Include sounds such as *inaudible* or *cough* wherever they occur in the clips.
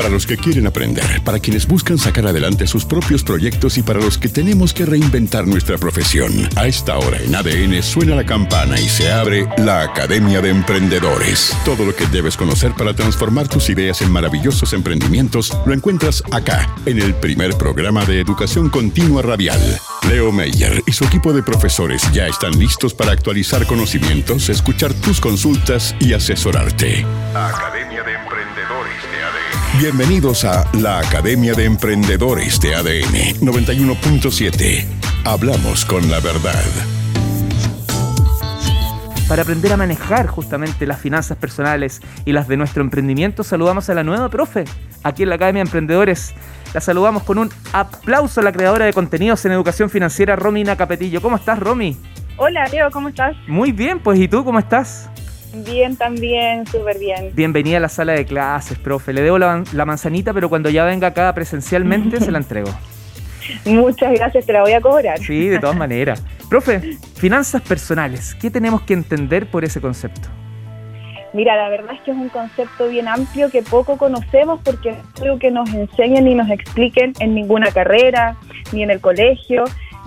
para los que quieren aprender, para quienes buscan sacar adelante sus propios proyectos y para los que tenemos que reinventar nuestra profesión. A esta hora en ADN suena la campana y se abre la Academia de Emprendedores. Todo lo que debes conocer para transformar tus ideas en maravillosos emprendimientos lo encuentras acá, en el primer programa de educación continua radial. Leo Meyer y su equipo de profesores ya están listos para actualizar conocimientos, escuchar tus consultas y asesorarte. Academia de. Bienvenidos a la Academia de Emprendedores de ADN 91.7. Hablamos con la verdad. Para aprender a manejar justamente las finanzas personales y las de nuestro emprendimiento, saludamos a la nueva profe aquí en la Academia de Emprendedores. La saludamos con un aplauso a la creadora de contenidos en educación financiera, Romina Capetillo. ¿Cómo estás, Romy? Hola, Leo, ¿cómo estás? Muy bien, pues ¿y tú cómo estás? Bien, también, súper bien. Bienvenida a la sala de clases, profe. Le debo la, la manzanita, pero cuando ya venga acá presencialmente se la *laughs* entrego. Muchas gracias, te la voy a cobrar. Sí, de todas *laughs* maneras. Profe, finanzas personales, ¿qué tenemos que entender por ese concepto? Mira, la verdad es que es un concepto bien amplio que poco conocemos porque es algo que nos enseñen y nos expliquen en ninguna carrera, ni en el colegio,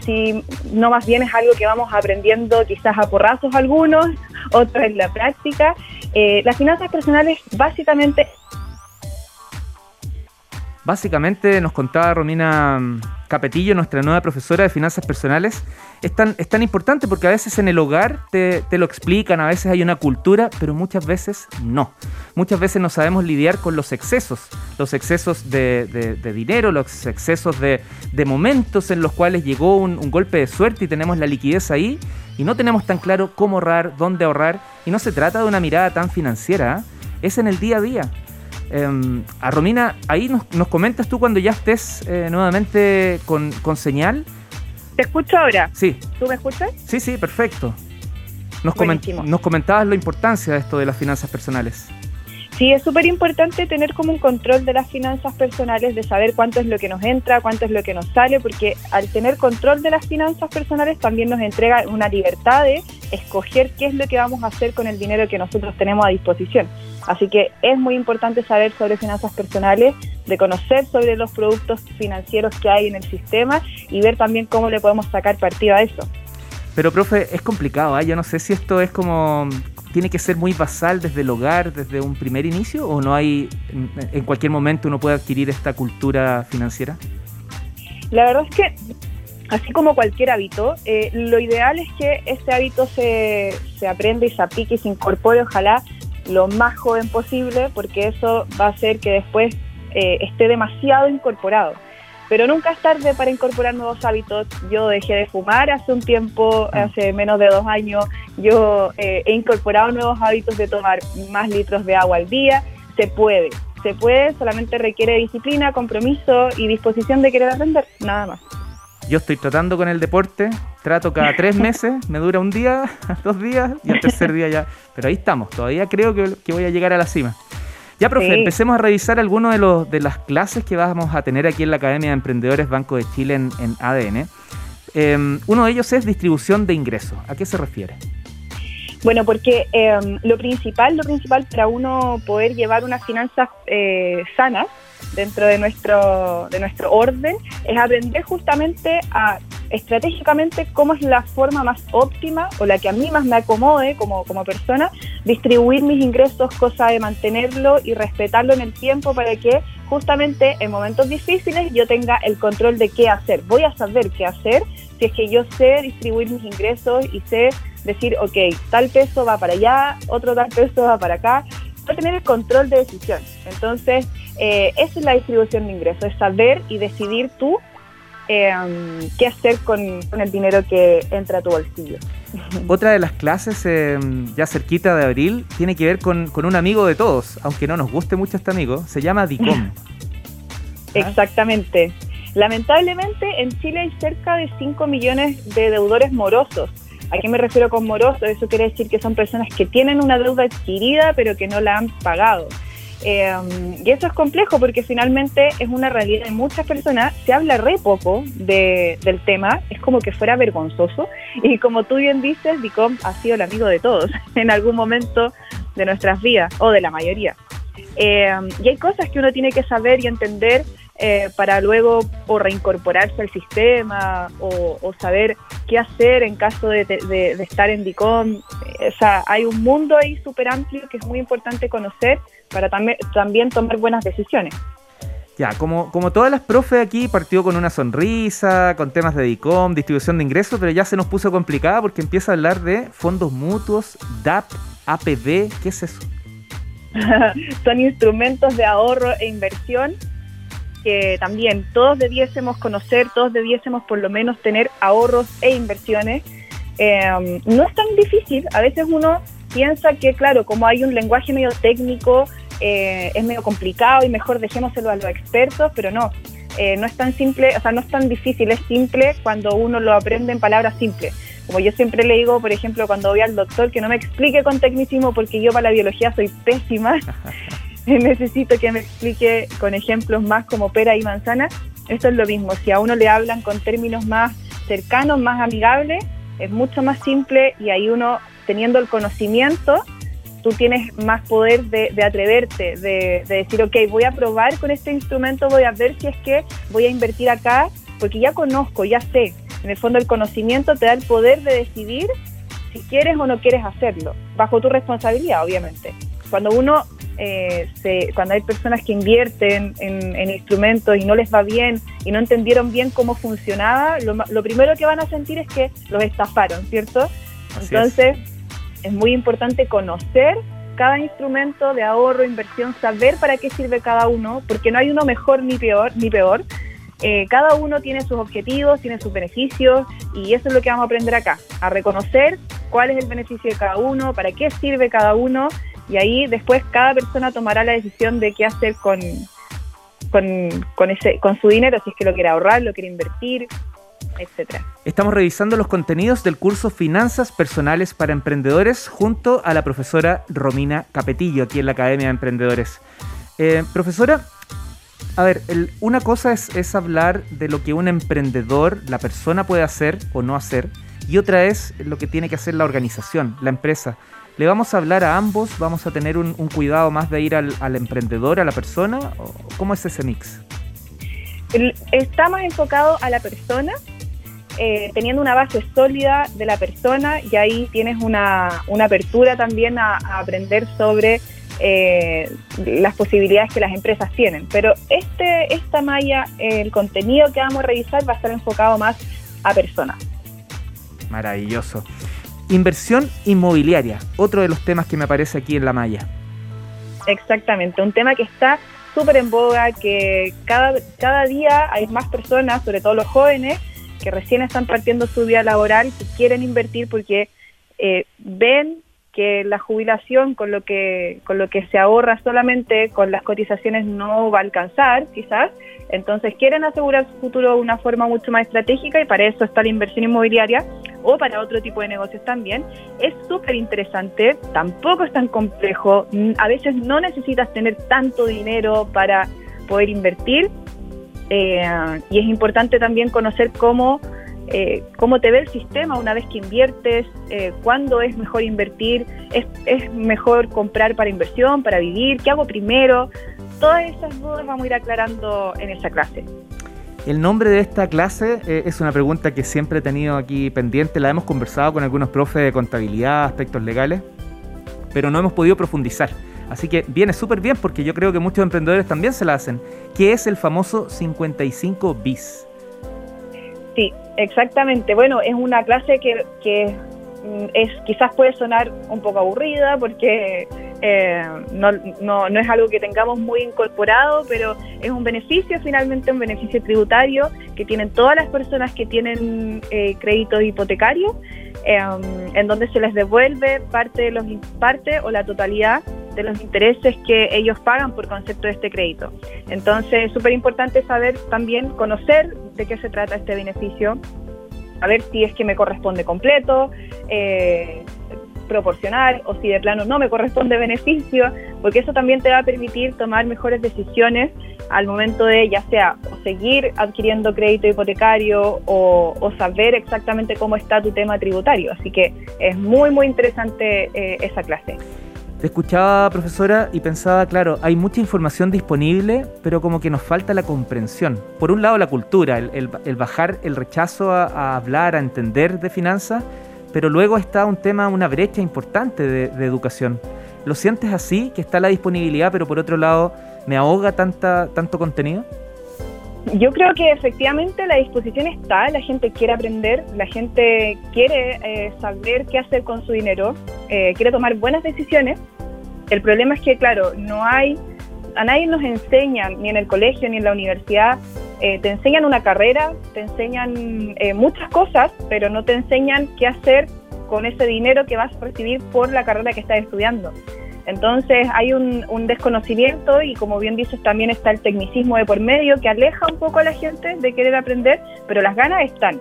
si no más bien es algo que vamos aprendiendo quizás a porrazos algunos, *laughs* otros en la práctica. Eh, las finanzas personales básicamente Básicamente nos contaba Romina mm, Capetillo, nuestra nueva profesora de finanzas personales, es tan, importante porque a veces en el hogar te, lo explican, a veces hay una cultura, pero muchas veces no. Muchas veces no sabemos lidiar con los excesos, los excesos de, dinero, los excesos de, momentos en los cuales llegó un, un golpe de suerte y tenemos la liquidez ahí y no tenemos tan claro cómo ahorrar, dónde ahorrar. Y no se trata de una mirada tan financiera, ¿eh? es en el día a día. Em, a Romina, ahí nos, comentas tú cuando ya estés eh, nuevamente con, señal. ¿Te escucho ahora? Sí. ¿Tú me escuchas? Sí, sí, perfecto. Nos, nos comentabas la importancia de esto de las finanzas personales. Sí, es súper importante tener como un control de las finanzas personales, de saber cuánto es lo que nos entra, cuánto es lo que nos sale, porque al tener control de las finanzas personales también nos entrega una libertad de escoger qué es lo que vamos a hacer con el dinero que nosotros tenemos a disposición. Así que es muy importante saber sobre finanzas personales, de conocer sobre los productos financieros que hay en el sistema y ver también cómo le podemos sacar partido a eso. Pero, profe, es complicado, ¿eh? yo no sé si esto es como, tiene que ser muy basal desde el hogar, desde un primer inicio, o no hay, en cualquier momento uno puede adquirir esta cultura financiera? La verdad es que, así como cualquier hábito, eh, lo ideal es que ese hábito se, se aprenda y se aplique y se incorpore, ojalá, lo más joven posible, porque eso va a hacer que después eh, esté demasiado incorporado. Pero nunca es tarde para incorporar nuevos hábitos. Yo dejé de fumar hace un tiempo, mm. hace menos de dos años. Yo eh, he incorporado nuevos hábitos de tomar más litros de agua al día. Se puede, se puede, solamente requiere disciplina, compromiso y disposición de querer aprender, nada más. Yo estoy tratando con el deporte, trato cada tres *laughs* meses, me dura un día, *laughs* dos días y el tercer día ya. Pero ahí estamos, todavía creo que, que voy a llegar a la cima. Ya, profe, empecemos a revisar algunos de, los, de las clases que vamos a tener aquí en la Academia de Emprendedores Banco de Chile en, ADN. Em, uno de ellos es distribución de ingresos. ¿A qué se refiere? Bueno, porque em, lo principal, lo principal para uno poder llevar unas finanzas eh, sanas dentro de nuestro, de nuestro orden es aprender justamente a estratégicamente cómo es la forma más óptima o la que a mí más me acomode como, como persona, distribuir mis ingresos, cosa de mantenerlo y respetarlo en el tiempo para que justamente en momentos difíciles yo tenga el control de qué hacer. Voy a saber qué hacer si es que yo sé distribuir mis ingresos y sé decir, ok, tal peso va para allá, otro tal peso va para acá, a tener el control de decisión. Entonces, eh, esa es la distribución de ingresos, es saber y decidir tú Em, qué hacer con, el dinero que entra a tu bolsillo. *laughs* Otra de las clases, em, ya cerquita de abril, tiene que ver con, un amigo de todos, aunque no nos guste mucho este amigo, se llama DICOM. *laughs* Exactamente. Lamentablemente en Chile hay cerca de 5 millones de deudores morosos. ¿A qué me refiero con morosos? Eso quiere decir que son personas que tienen una deuda adquirida pero que no la han pagado. Em, y eso es complejo porque finalmente es una realidad de muchas personas. Se habla re poco del tema, es como que fuera vergonzoso. Y como tú bien dices, DICOM ha sido el amigo de todos *laughs* en algún momento de nuestras vidas, o de la mayoría. Eh, y hay cosas que uno tiene que saber y entender eh, para luego o reincorporarse al sistema o, saber qué hacer en caso de, estar en DICOM. O sea, hay un mundo ahí súper amplio que es muy importante conocer para también tomar buenas decisiones. Ya, como, como todas las profes aquí, partió con una sonrisa, con temas de DICOM, distribución de ingresos, pero ya se nos puso complicada porque empieza a hablar de fondos mutuos, DAP, APB, ¿qué es eso? *laughs* Son instrumentos de ahorro e inversión que también todos debiésemos conocer, todos debiésemos por lo menos tener ahorros e inversiones. Em, no es tan difícil, a veces uno piensa que, claro, como hay un lenguaje medio técnico, eh, es medio complicado y mejor dejémoselo a los expertos, pero no, eh, no es tan simple, o sea, no es tan difícil, es simple cuando uno lo aprende en palabras simples. Como yo siempre le digo, por ejemplo, cuando voy al doctor, que no me explique con tecnicismo porque yo para la biología soy pésima. *laughs* *laughs* necesito que me explique con ejemplos más como pera y manzana. Esto es lo mismo, si a uno le hablan con términos más cercanos, más amigables, es mucho más simple y ahí uno, teniendo el conocimiento, tú tienes más poder de, atreverte, de, de, decir, ok, voy a probar con este instrumento, voy a ver si es que voy a invertir acá, porque ya conozco, ya sé. En el fondo el conocimiento te da el poder de decidir si quieres o no quieres hacerlo, bajo tu responsabilidad, obviamente. Cuando uno eh, cuando hay personas que invierten en, instrumentos y no les va bien y no entendieron bien cómo funcionaba, lo, primero que van a sentir es que los estafaron, ¿cierto? Entonces, es. muy importante conocer cada instrumento de ahorro, inversión, saber para qué sirve cada uno, porque no hay uno mejor ni peor, ni peor. Eh, cada uno tiene sus objetivos, tiene sus beneficios y eso es lo que vamos a aprender acá, a reconocer cuál es el beneficio de cada uno, para qué sirve cada uno y ahí después cada persona tomará la decisión de qué hacer con, con, ese, con su dinero, si es que lo quiere ahorrar, lo quiere invertir, etcétera. Estamos revisando los contenidos del curso Finanzas Personales para Emprendedores junto a la profesora Romina Capetillo aquí en la Academia de Emprendedores. Eh, profesora, a ver, una cosa es, es hablar de lo que un emprendedor, la persona puede hacer o no hacer, y otra es lo que tiene que hacer la organización, la empresa. ¿Le vamos a hablar a ambos? ¿Vamos a tener un, cuidado más de ir al, emprendedor, a la persona? ¿Cómo es ese mix? Está más enfocado a la persona, eh, teniendo una base sólida de la persona y ahí tienes una, apertura también a, aprender sobre eh, las posibilidades que las empresas tienen. Pero este, esta malla, el contenido que vamos a revisar va a estar enfocado más a personas. Maravilloso. Inversión inmobiliaria, otro de los temas que me aparece aquí en la malla. Exactamente, un tema que está súper en boga, que cada, cada día hay más personas, sobre todo los jóvenes, que recién están partiendo su vida laboral, que quieren invertir porque eh, ven que la jubilación con lo que con lo que se ahorra solamente con las cotizaciones no va a alcanzar quizás. Entonces quieren asegurar su futuro de una forma mucho más estratégica y para eso está la inversión inmobiliaria o para otro tipo de negocios también. Es súper interesante tampoco es tan complejo. A veces no necesitas tener tanto dinero para poder invertir. Eh, y es importante también conocer cómo eh, cómo te ve el sistema una vez que inviertes, eh, cuándo es mejor invertir, ¿Es, mejor comprar para inversión, para vivir, qué hago primero. Todas esas dudas vamos a ir aclarando en esa clase. El nombre de esta clase eh, es una pregunta que siempre he tenido aquí pendiente, la hemos conversado con algunos profes de contabilidad, aspectos legales, pero no hemos podido profundizar. Así que viene súper bien porque yo creo que muchos emprendedores también se la hacen. ¿Qué es el famoso 55 bis? Sí, exactamente. Bueno, es una clase que, que mm, es quizás puede sonar un poco aburrida porque eh, no, no, no, es algo que tengamos muy incorporado, pero es un beneficio, finalmente un beneficio tributario que tienen todas las personas que tienen eh, créditos hipotecarios, eh, en donde se les devuelve parte de los parte o la totalidad de los intereses que ellos pagan por concepto de este crédito. Entonces, es súper importante saber también, conocer de qué se trata este beneficio, a ver si es que me corresponde completo, eh, proporcional o si de plano no me corresponde beneficio, porque eso también te va a permitir tomar mejores decisiones al momento de ya sea seguir adquiriendo crédito hipotecario o, saber exactamente cómo está tu tema tributario. Así que es muy, muy interesante eh, esa clase. Te escuchaba, profesora, y pensaba, claro, hay mucha información disponible, pero como que nos falta la comprensión. Por un lado, la cultura, el, bajar el rechazo a, hablar, a entender de finanzas, pero luego está un tema, una brecha importante de, educación. ¿Lo sientes así, que está la disponibilidad, pero por otro lado, me ahoga tanta, tanto contenido? Yo creo que efectivamente la disposición está, la gente quiere aprender, la gente quiere eh, saber qué hacer con su dinero, eh, quiere tomar buenas decisiones. El problema es que, claro, no hay, a nadie nos enseña, ni en el colegio ni en la universidad, eh, te enseñan una carrera, te enseñan muchas cosas, pero no te enseñan qué hacer con ese dinero que vas a recibir por la carrera que estás estudiando. Entonces hay un, desconocimiento y como bien dices también está el tecnicismo de por medio que aleja un poco a la gente de querer aprender, pero las ganas están.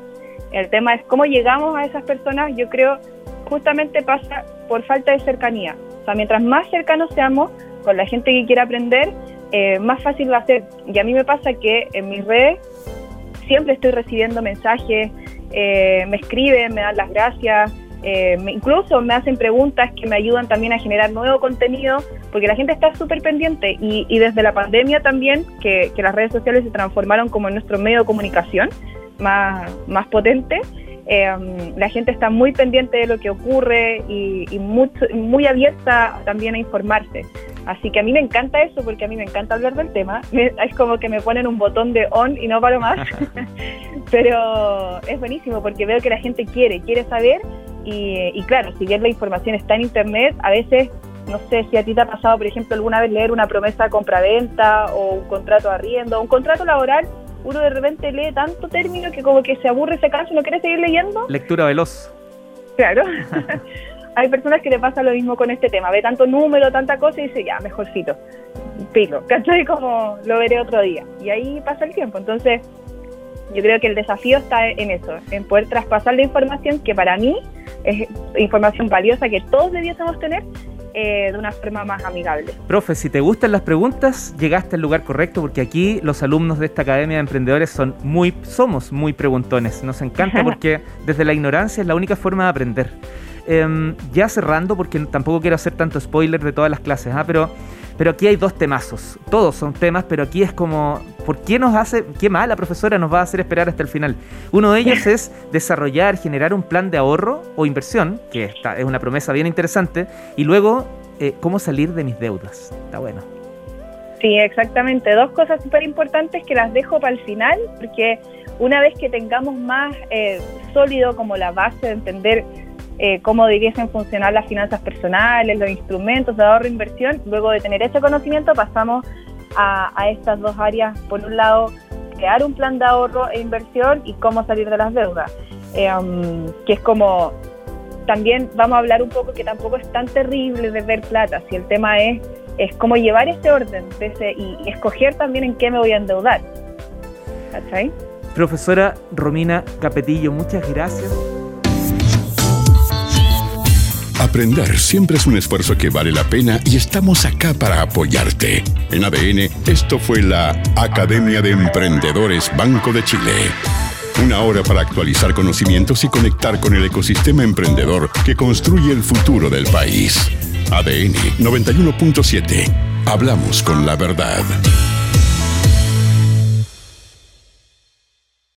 El tema es cómo llegamos a esas personas, yo creo justamente pasa por falta de cercanía. O sea, mientras más cercanos seamos con la gente que quiere aprender, eh, más fácil va a ser. Y a mí me pasa que en mis redes siempre estoy recibiendo mensajes, eh, me escriben, me dan las gracias, eh, incluso me hacen preguntas que me ayudan también a generar nuevo contenido, porque la gente está súper pendiente y, desde la pandemia también, que, las redes sociales se transformaron como nuestro medio de comunicación más, más potente, em, la gente está muy pendiente de lo que ocurre y, muy abierta también a informarse. Así que a mí me encanta eso porque a mí me encanta hablar del tema. es como que me ponen un botón de on y no paro más. *laughs* Pero es buenísimo porque veo que la gente quiere, quiere saber y, claro, si bien la información está en Internet, a veces, no sé si a ti te ha pasado, por ejemplo, alguna vez leer una promesa de compra-venta o un contrato de arriendo, un contrato laboral, uno de repente lee tanto término que como que se aburre, se cansa y no quiere seguir leyendo. Lectura veloz. Claro. *laughs* Hay personas que le pasa lo mismo con este tema, ve tanto número, tanta cosa y dice, ya, mejorcito, pilo, ¿cachai? Como lo veré otro día. Y ahí pasa el tiempo. Entonces, yo creo que el desafío está en eso, en poder traspasar la información que para mí es información valiosa que todos debiésemos tener eh, de una forma más amigable. Profe, si te gustan las preguntas, llegaste al lugar correcto porque aquí los alumnos de esta Academia de Emprendedores son muy, somos muy preguntones. Nos encanta *laughs* porque desde la ignorancia es la única forma de aprender. Em, ya cerrando, porque tampoco quiero hacer tanto spoiler de todas las clases, ¿ah? pero, pero aquí hay dos temazos. Todos son temas, pero aquí es como, ¿por qué nos hace, qué mal la profesora nos va a hacer esperar hasta el final? Uno de ellos *laughs* es desarrollar, generar un plan de ahorro o inversión, que está, es una promesa bien interesante, y luego, eh, cómo salir de mis deudas. Está bueno. Sí, exactamente. Dos cosas súper importantes que las dejo para el final, porque una vez que tengamos más eh, sólido como la base de entender eh, cómo debiesen funcionar las finanzas personales, los instrumentos de ahorro e inversión. Luego de tener ese conocimiento pasamos a, estas dos áreas. Por un lado, crear un plan de ahorro e inversión y cómo salir de las deudas, eh, um, que es como también vamos a hablar un poco que tampoco es tan terrible de ver plata, si el tema es, es cómo llevar ese orden y, y, escoger también en qué me voy a endeudar. ¿Cachai? Profesora Romina Capetillo, muchas gracias Aprender siempre es un esfuerzo que vale la pena y estamos acá para apoyarte. En ADN, esto fue la Academia de Emprendedores Banco de Chile. Una hora para actualizar conocimientos y conectar con el ecosistema emprendedor que construye el futuro del país. ADN 91.7. Hablamos con la verdad.